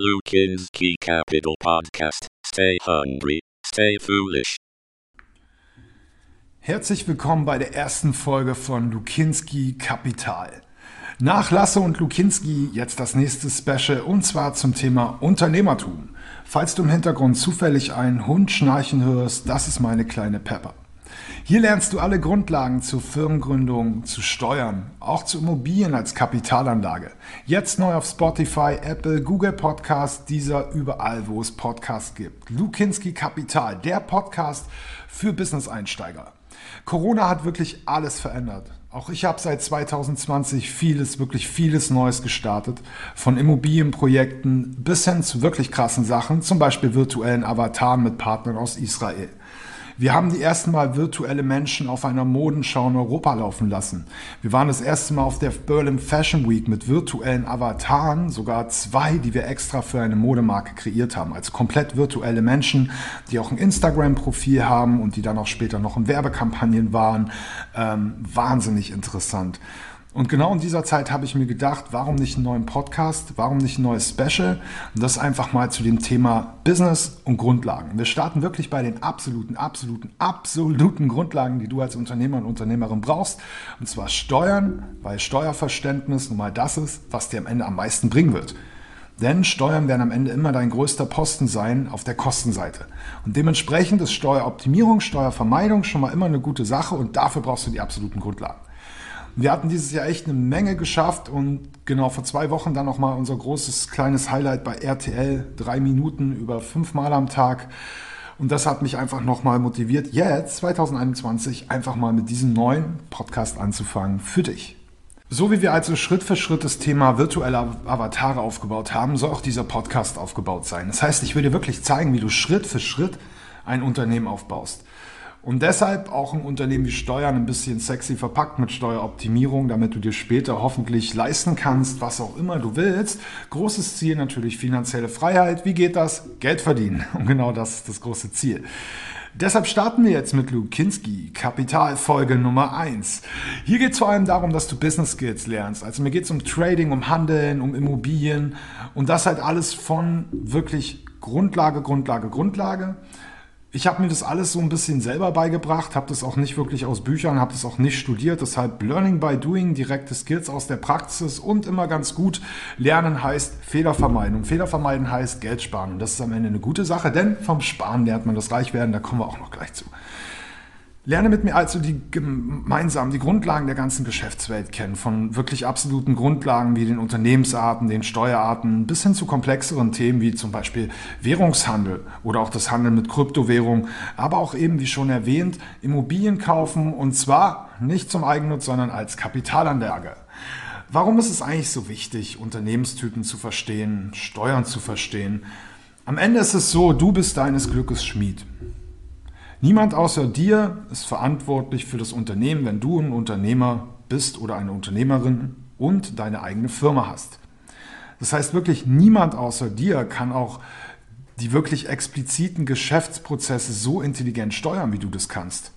Lukinski Capital Podcast. Stay hungry, stay foolish. Herzlich willkommen bei der ersten Folge von Lukinski Kapital. Nach Lasse und Lukinski jetzt das nächste Special und zwar zum Thema Unternehmertum. Falls du im Hintergrund zufällig einen Hund schnarchen hörst, das ist meine kleine Pepper. Hier lernst du alle Grundlagen zur Firmengründung, zu Steuern, auch zu Immobilien als Kapitalanlage. Jetzt neu auf Spotify, Apple, Google Podcast, dieser überall, wo es Podcasts gibt. Lukinski Kapital, der Podcast für Business-Einsteiger. Corona hat wirklich alles verändert. Auch ich habe seit 2020 vieles, wirklich vieles Neues gestartet. Von Immobilienprojekten bis hin zu wirklich krassen Sachen, zum Beispiel virtuellen Avataren mit Partnern aus Israel. Wir haben die ersten Mal virtuelle Menschen auf einer Modenschau in Europa laufen lassen. Wir waren das erste Mal auf der Berlin Fashion Week mit virtuellen Avataren, sogar zwei, die wir extra für eine Modemarke kreiert haben. Also komplett virtuelle Menschen, die auch ein Instagram-Profil haben und die dann auch später noch in Werbekampagnen waren. Ähm, wahnsinnig interessant. Und genau in dieser Zeit habe ich mir gedacht, warum nicht einen neuen Podcast, warum nicht ein neues Special? Und das einfach mal zu dem Thema Business und Grundlagen. Wir starten wirklich bei den absoluten, absoluten, absoluten Grundlagen, die du als Unternehmer und Unternehmerin brauchst. Und zwar Steuern, weil Steuerverständnis nun mal das ist, was dir am Ende am meisten bringen wird. Denn Steuern werden am Ende immer dein größter Posten sein auf der Kostenseite. Und dementsprechend ist Steueroptimierung, Steuervermeidung schon mal immer eine gute Sache und dafür brauchst du die absoluten Grundlagen. Wir hatten dieses Jahr echt eine Menge geschafft und genau vor zwei Wochen dann nochmal unser großes kleines Highlight bei RTL, drei Minuten über fünfmal am Tag. Und das hat mich einfach nochmal motiviert, jetzt 2021 einfach mal mit diesem neuen Podcast anzufangen für dich. So wie wir also Schritt für Schritt das Thema virtuelle Avatare aufgebaut haben, soll auch dieser Podcast aufgebaut sein. Das heißt, ich will dir wirklich zeigen, wie du Schritt für Schritt ein Unternehmen aufbaust. Und deshalb auch ein Unternehmen wie Steuern ein bisschen sexy verpackt mit Steueroptimierung, damit du dir später hoffentlich leisten kannst, was auch immer du willst. Großes Ziel natürlich finanzielle Freiheit. Wie geht das? Geld verdienen. Und genau das ist das große Ziel. Deshalb starten wir jetzt mit Luke Kinski, Kapitalfolge Nummer 1. Hier geht es vor allem darum, dass du Business Skills lernst. Also mir geht es um Trading, um Handeln, um Immobilien und das halt alles von wirklich Grundlage, Grundlage, Grundlage ich habe mir das alles so ein bisschen selber beigebracht, habe das auch nicht wirklich aus Büchern, habe das auch nicht studiert. Deshalb Learning by Doing, direkte Skills aus der Praxis und immer ganz gut. Lernen heißt Fehler vermeiden. Und Fehler vermeiden heißt Geld sparen. Und das ist am Ende eine gute Sache, denn vom Sparen lernt man das Reichwerden. Da kommen wir auch noch gleich zu. Lerne mit mir also die gemeinsam die Grundlagen der ganzen Geschäftswelt kennen, von wirklich absoluten Grundlagen wie den Unternehmensarten, den Steuerarten bis hin zu komplexeren Themen wie zum Beispiel Währungshandel oder auch das Handeln mit Kryptowährungen, aber auch eben wie schon erwähnt Immobilien kaufen und zwar nicht zum Eigennutz, sondern als Kapitalanlage. Warum ist es eigentlich so wichtig, Unternehmenstypen zu verstehen, Steuern zu verstehen? Am Ende ist es so, du bist deines Glückes Schmied. Niemand außer dir ist verantwortlich für das Unternehmen, wenn du ein Unternehmer bist oder eine Unternehmerin und deine eigene Firma hast. Das heißt wirklich, niemand außer dir kann auch die wirklich expliziten Geschäftsprozesse so intelligent steuern, wie du das kannst.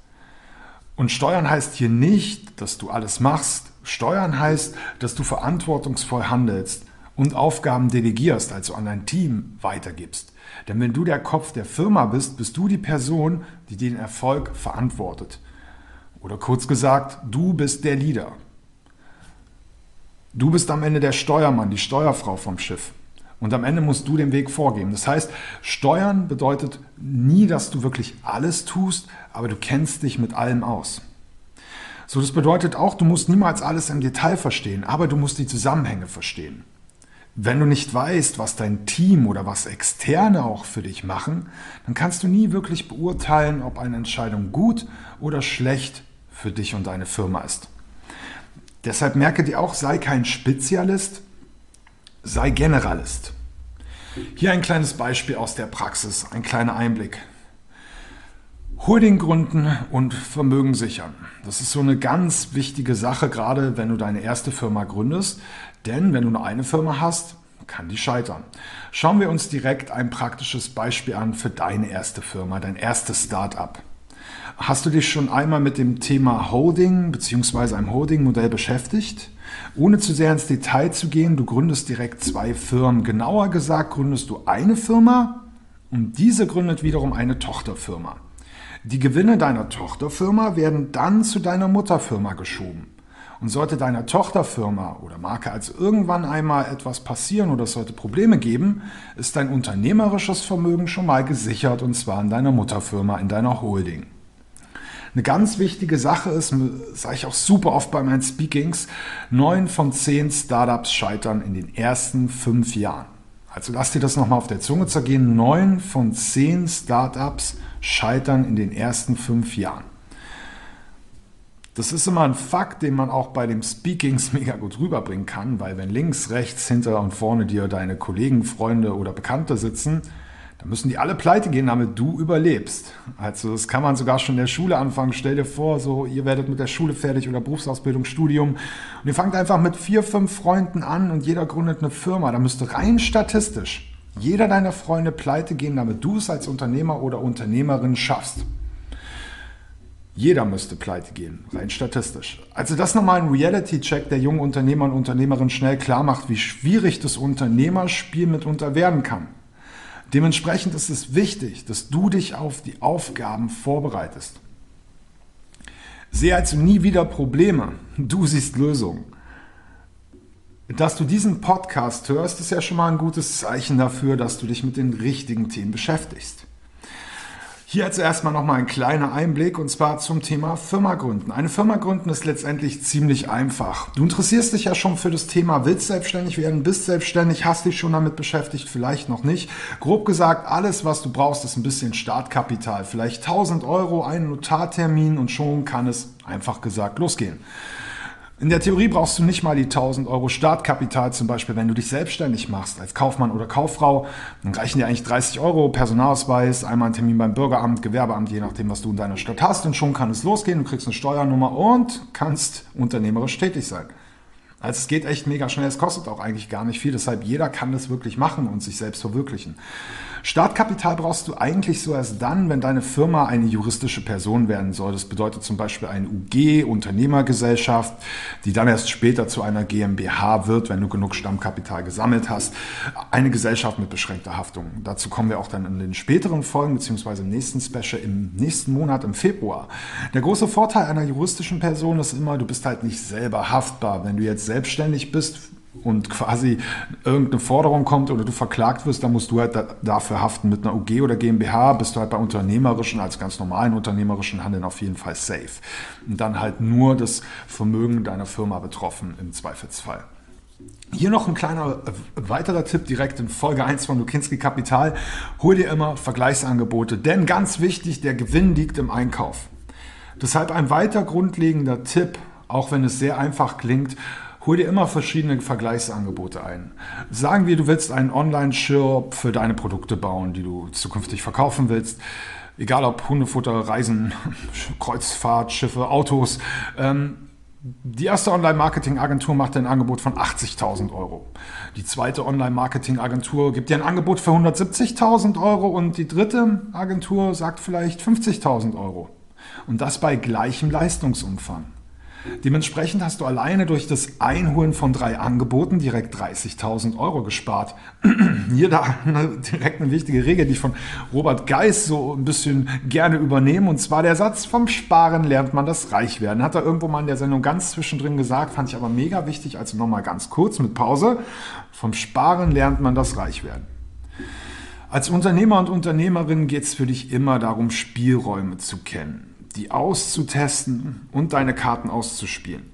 Und steuern heißt hier nicht, dass du alles machst. Steuern heißt, dass du verantwortungsvoll handelst und Aufgaben delegierst, also an dein Team weitergibst. Denn wenn du der Kopf der Firma bist, bist du die Person, die den Erfolg verantwortet. Oder kurz gesagt, du bist der Leader. Du bist am Ende der Steuermann, die Steuerfrau vom Schiff. Und am Ende musst du den Weg vorgeben. Das heißt, Steuern bedeutet nie, dass du wirklich alles tust, aber du kennst dich mit allem aus. So, das bedeutet auch, du musst niemals alles im Detail verstehen, aber du musst die Zusammenhänge verstehen. Wenn du nicht weißt, was dein Team oder was Externe auch für dich machen, dann kannst du nie wirklich beurteilen, ob eine Entscheidung gut oder schlecht für dich und deine Firma ist. Deshalb merke dir auch, sei kein Spezialist, sei Generalist. Hier ein kleines Beispiel aus der Praxis, ein kleiner Einblick. Holding gründen und Vermögen sichern. Das ist so eine ganz wichtige Sache, gerade wenn du deine erste Firma gründest. Denn wenn du nur eine Firma hast, kann die scheitern. Schauen wir uns direkt ein praktisches Beispiel an für deine erste Firma, dein erstes Start-up. Hast du dich schon einmal mit dem Thema Holding bzw. einem Holding-Modell beschäftigt? Ohne zu sehr ins Detail zu gehen, du gründest direkt zwei Firmen. Genauer gesagt gründest du eine Firma und diese gründet wiederum eine Tochterfirma. Die Gewinne deiner Tochterfirma werden dann zu deiner Mutterfirma geschoben. Und sollte deiner Tochterfirma oder Marke also irgendwann einmal etwas passieren oder es sollte Probleme geben, ist dein unternehmerisches Vermögen schon mal gesichert und zwar in deiner Mutterfirma, in deiner Holding. Eine ganz wichtige Sache ist, sage ich auch super oft bei meinen Speakings, neun von zehn Startups scheitern in den ersten fünf Jahren. Also lass dir das nochmal auf der Zunge zergehen. Neun von zehn Startups scheitern in den ersten fünf Jahren. Das ist immer ein Fakt, den man auch bei den Speakings mega gut rüberbringen kann, weil wenn links, rechts, hinter und vorne dir deine Kollegen, Freunde oder Bekannte sitzen, dann müssen die alle pleite gehen, damit du überlebst. Also das kann man sogar schon in der Schule anfangen. Stell dir vor, so ihr werdet mit der Schule fertig oder Berufsausbildung, Studium und ihr fangt einfach mit vier, fünf Freunden an und jeder gründet eine Firma. Da müsste rein statistisch jeder deiner Freunde pleite gehen, damit du es als Unternehmer oder Unternehmerin schaffst. Jeder müsste pleite gehen, rein statistisch. Also das nochmal ein Reality-Check der jungen Unternehmer und Unternehmerin schnell klar macht, wie schwierig das Unternehmerspiel mitunter werden kann. Dementsprechend ist es wichtig, dass du dich auf die Aufgaben vorbereitest. Sehe also nie wieder Probleme, du siehst Lösungen. Dass du diesen Podcast hörst, ist ja schon mal ein gutes Zeichen dafür, dass du dich mit den richtigen Themen beschäftigst. Hier jetzt erstmal nochmal ein kleiner Einblick und zwar zum Thema Firma gründen. Eine Firma gründen ist letztendlich ziemlich einfach. Du interessierst dich ja schon für das Thema, willst selbstständig werden, bist selbstständig, hast dich schon damit beschäftigt, vielleicht noch nicht. Grob gesagt, alles, was du brauchst, ist ein bisschen Startkapital. Vielleicht 1000 Euro, einen Notartermin und schon kann es einfach gesagt losgehen. In der Theorie brauchst du nicht mal die 1000 Euro Startkapital, zum Beispiel, wenn du dich selbstständig machst als Kaufmann oder Kauffrau. Dann reichen dir eigentlich 30 Euro Personalausweis, einmal ein Termin beim Bürgeramt, Gewerbeamt, je nachdem, was du in deiner Stadt hast. Und schon kann es losgehen. Du kriegst eine Steuernummer und kannst unternehmerisch tätig sein. Also es geht echt mega schnell. Es kostet auch eigentlich gar nicht viel. Deshalb jeder kann das wirklich machen und sich selbst verwirklichen. Startkapital brauchst du eigentlich so erst dann, wenn deine Firma eine juristische Person werden soll. Das bedeutet zum Beispiel eine UG, Unternehmergesellschaft, die dann erst später zu einer GmbH wird, wenn du genug Stammkapital gesammelt hast. Eine Gesellschaft mit beschränkter Haftung. Dazu kommen wir auch dann in den späteren Folgen, beziehungsweise im nächsten Special im nächsten Monat im Februar. Der große Vorteil einer juristischen Person ist immer, du bist halt nicht selber haftbar. Wenn du jetzt selbstständig bist, und quasi irgendeine Forderung kommt oder du verklagt wirst, dann musst du halt dafür haften. Mit einer UG oder GmbH bist du halt bei unternehmerischen, als ganz normalen unternehmerischen Handeln auf jeden Fall safe. Und dann halt nur das Vermögen deiner Firma betroffen im Zweifelsfall. Hier noch ein kleiner äh, weiterer Tipp direkt in Folge 1 von Lukinski Kapital. Hol dir immer Vergleichsangebote, denn ganz wichtig, der Gewinn liegt im Einkauf. Deshalb ein weiter grundlegender Tipp, auch wenn es sehr einfach klingt, hol dir immer verschiedene Vergleichsangebote ein. Sagen wir, du willst einen Online-Shop für deine Produkte bauen, die du zukünftig verkaufen willst. Egal ob Hundefutter, Reisen, Kreuzfahrt, Schiffe, Autos. Ähm, die erste Online-Marketing-Agentur macht dir ein Angebot von 80.000 Euro. Die zweite Online-Marketing-Agentur gibt dir ein Angebot für 170.000 Euro und die dritte Agentur sagt vielleicht 50.000 Euro. Und das bei gleichem Leistungsumfang. Dementsprechend hast du alleine durch das Einholen von drei Angeboten direkt 30.000 Euro gespart. Hier da direkt eine wichtige Regel, die ich von Robert Geis so ein bisschen gerne übernehme. Und zwar der Satz, vom Sparen lernt man das Reichwerden. Hat er irgendwo mal in der Sendung ganz zwischendrin gesagt, fand ich aber mega wichtig. Also nochmal ganz kurz mit Pause. Vom Sparen lernt man das Reichwerden. Als Unternehmer und Unternehmerin geht es für dich immer darum, Spielräume zu kennen die auszutesten und deine Karten auszuspielen.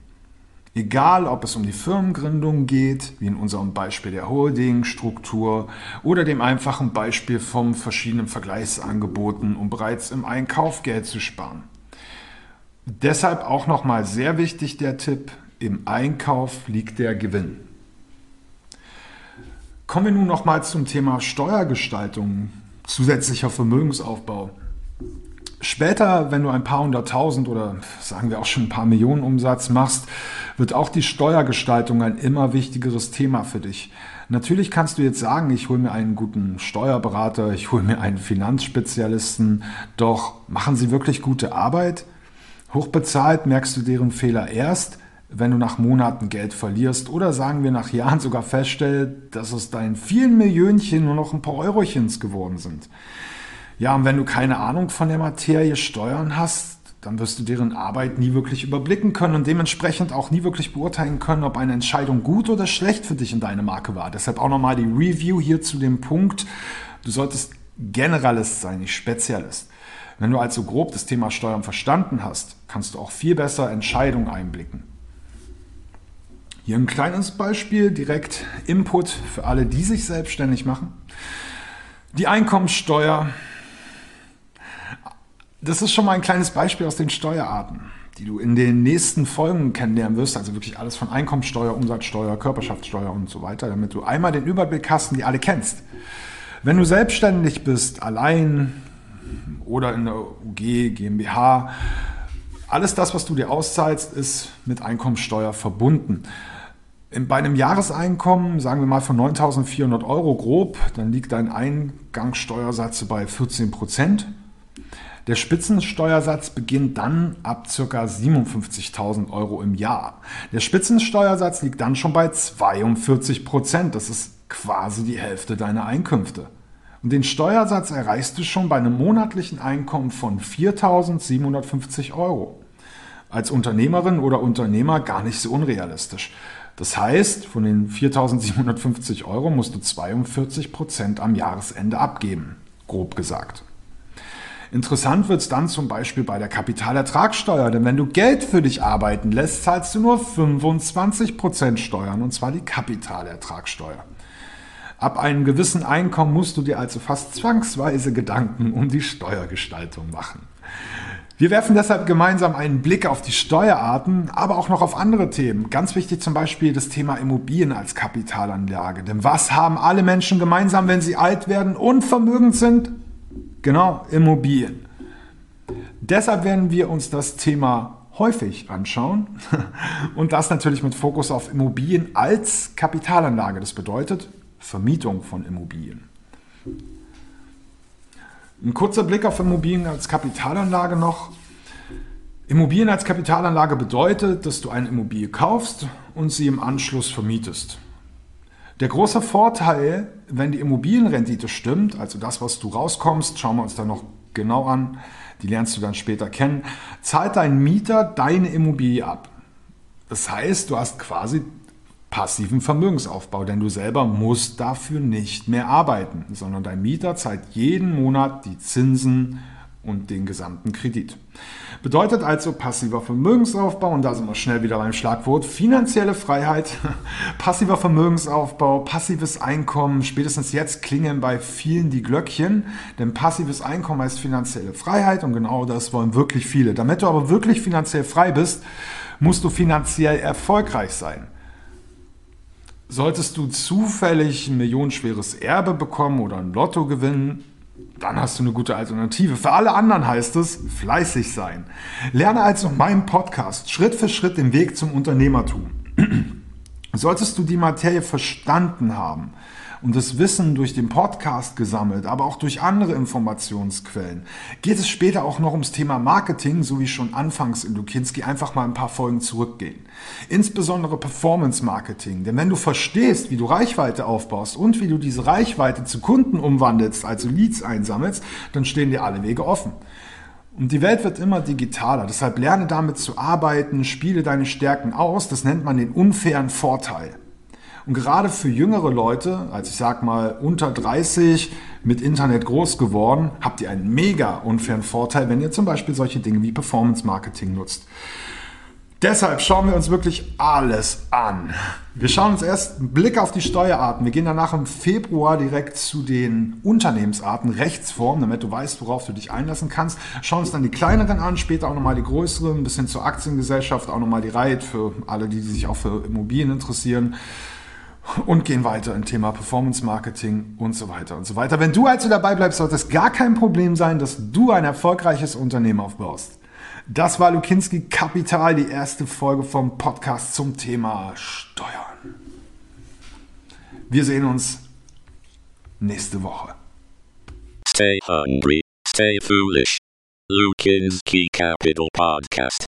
Egal, ob es um die Firmengründung geht, wie in unserem Beispiel der Holding-Struktur oder dem einfachen Beispiel von verschiedenen Vergleichsangeboten, um bereits im Einkauf Geld zu sparen. Deshalb auch nochmal sehr wichtig der Tipp, im Einkauf liegt der Gewinn. Kommen wir nun nochmal zum Thema Steuergestaltung, zusätzlicher Vermögensaufbau. Später, wenn du ein paar hunderttausend oder sagen wir auch schon ein paar Millionen Umsatz machst, wird auch die Steuergestaltung ein immer wichtigeres Thema für dich. Natürlich kannst du jetzt sagen, ich hole mir einen guten Steuerberater, ich hole mir einen Finanzspezialisten, doch machen sie wirklich gute Arbeit? Hochbezahlt merkst du deren Fehler erst, wenn du nach Monaten Geld verlierst oder sagen wir nach Jahren sogar feststellst, dass aus deinen vielen Millionchen nur noch ein paar Eurochens geworden sind. Ja, und wenn du keine Ahnung von der Materie Steuern hast, dann wirst du deren Arbeit nie wirklich überblicken können und dementsprechend auch nie wirklich beurteilen können, ob eine Entscheidung gut oder schlecht für dich in deine Marke war. Deshalb auch nochmal die Review hier zu dem Punkt, du solltest Generalist sein, nicht Spezialist. Wenn du also grob das Thema Steuern verstanden hast, kannst du auch viel besser Entscheidungen einblicken. Hier ein kleines Beispiel, direkt Input für alle, die sich selbstständig machen. Die Einkommensteuer. Das ist schon mal ein kleines Beispiel aus den Steuerarten, die du in den nächsten Folgen kennenlernen wirst. Also wirklich alles von Einkommensteuer, Umsatzsteuer, Körperschaftssteuer und so weiter, damit du einmal den Überblick hast und die alle kennst. Wenn du selbstständig bist, allein oder in der UG, GmbH, alles das, was du dir auszahlst, ist mit Einkommensteuer verbunden. Bei einem Jahreseinkommen, sagen wir mal von 9.400 Euro grob, dann liegt dein Eingangssteuersatz bei 14 Prozent. Der Spitzensteuersatz beginnt dann ab ca. 57.000 Euro im Jahr. Der Spitzensteuersatz liegt dann schon bei 42 Prozent. Das ist quasi die Hälfte deiner Einkünfte. Und den Steuersatz erreichst du schon bei einem monatlichen Einkommen von 4.750 Euro. Als Unternehmerin oder Unternehmer gar nicht so unrealistisch. Das heißt, von den 4.750 Euro musst du 42 Prozent am Jahresende abgeben, grob gesagt. Interessant wird es dann zum Beispiel bei der Kapitalertragssteuer, denn wenn du Geld für dich arbeiten lässt, zahlst du nur 25 Prozent Steuern, und zwar die Kapitalertragssteuer. Ab einem gewissen Einkommen musst du dir also fast zwangsweise Gedanken um die Steuergestaltung machen. Wir werfen deshalb gemeinsam einen Blick auf die Steuerarten, aber auch noch auf andere Themen. Ganz wichtig zum Beispiel das Thema Immobilien als Kapitalanlage. Denn was haben alle Menschen gemeinsam, wenn sie alt werden und vermögend sind? Genau, Immobilien. Deshalb werden wir uns das Thema häufig anschauen und das natürlich mit Fokus auf Immobilien als Kapitalanlage. Das bedeutet Vermietung von Immobilien. Ein kurzer Blick auf Immobilien als Kapitalanlage noch. Immobilien als Kapitalanlage bedeutet, dass du eine Immobilie kaufst und sie im Anschluss vermietest. Der große Vorteil, wenn die Immobilienrendite stimmt, also das, was du rauskommst, schauen wir uns da noch genau an, die lernst du dann später kennen, zahlt dein Mieter deine Immobilie ab. Das heißt, du hast quasi passiven Vermögensaufbau, denn du selber musst dafür nicht mehr arbeiten, sondern dein Mieter zahlt jeden Monat die Zinsen und den gesamten Kredit. Bedeutet also passiver Vermögensaufbau, und da sind wir schnell wieder beim Schlagwort, finanzielle Freiheit, passiver Vermögensaufbau, passives Einkommen. Spätestens jetzt klingen bei vielen die Glöckchen, denn passives Einkommen heißt finanzielle Freiheit und genau das wollen wirklich viele. Damit du aber wirklich finanziell frei bist, musst du finanziell erfolgreich sein. Solltest du zufällig ein millionenschweres Erbe bekommen oder ein Lotto gewinnen, dann hast du eine gute Alternative. Für alle anderen heißt es fleißig sein. Lerne also meinen Podcast Schritt für Schritt den Weg zum Unternehmertum. Solltest du die Materie verstanden haben, und das Wissen durch den Podcast gesammelt, aber auch durch andere Informationsquellen. Geht es später auch noch ums Thema Marketing, so wie schon anfangs in Lukinski, einfach mal ein paar Folgen zurückgehen. Insbesondere Performance Marketing. Denn wenn du verstehst, wie du Reichweite aufbaust und wie du diese Reichweite zu Kunden umwandelst, also Leads einsammelst, dann stehen dir alle Wege offen. Und die Welt wird immer digitaler. Deshalb lerne damit zu arbeiten, spiele deine Stärken aus. Das nennt man den unfairen Vorteil. Und gerade für jüngere Leute, als ich sag mal unter 30 mit Internet groß geworden, habt ihr einen mega unfairen Vorteil, wenn ihr zum Beispiel solche Dinge wie Performance Marketing nutzt. Deshalb schauen wir uns wirklich alles an. Wir schauen uns erst einen Blick auf die Steuerarten. Wir gehen danach im Februar direkt zu den Unternehmensarten, Rechtsformen, damit du weißt, worauf du dich einlassen kannst. Schauen uns dann die kleineren an, später auch nochmal die größeren, bis hin zur Aktiengesellschaft, auch nochmal die Reihe für alle, die sich auch für Immobilien interessieren und gehen weiter im Thema Performance Marketing und so weiter und so weiter. Wenn du also dabei bleibst, sollte es gar kein Problem sein, dass du ein erfolgreiches Unternehmen aufbaust. Das war Lukinski Kapital, die erste Folge vom Podcast zum Thema Steuern. Wir sehen uns nächste Woche. Stay hungry, stay foolish. Lukinski Capital Podcast.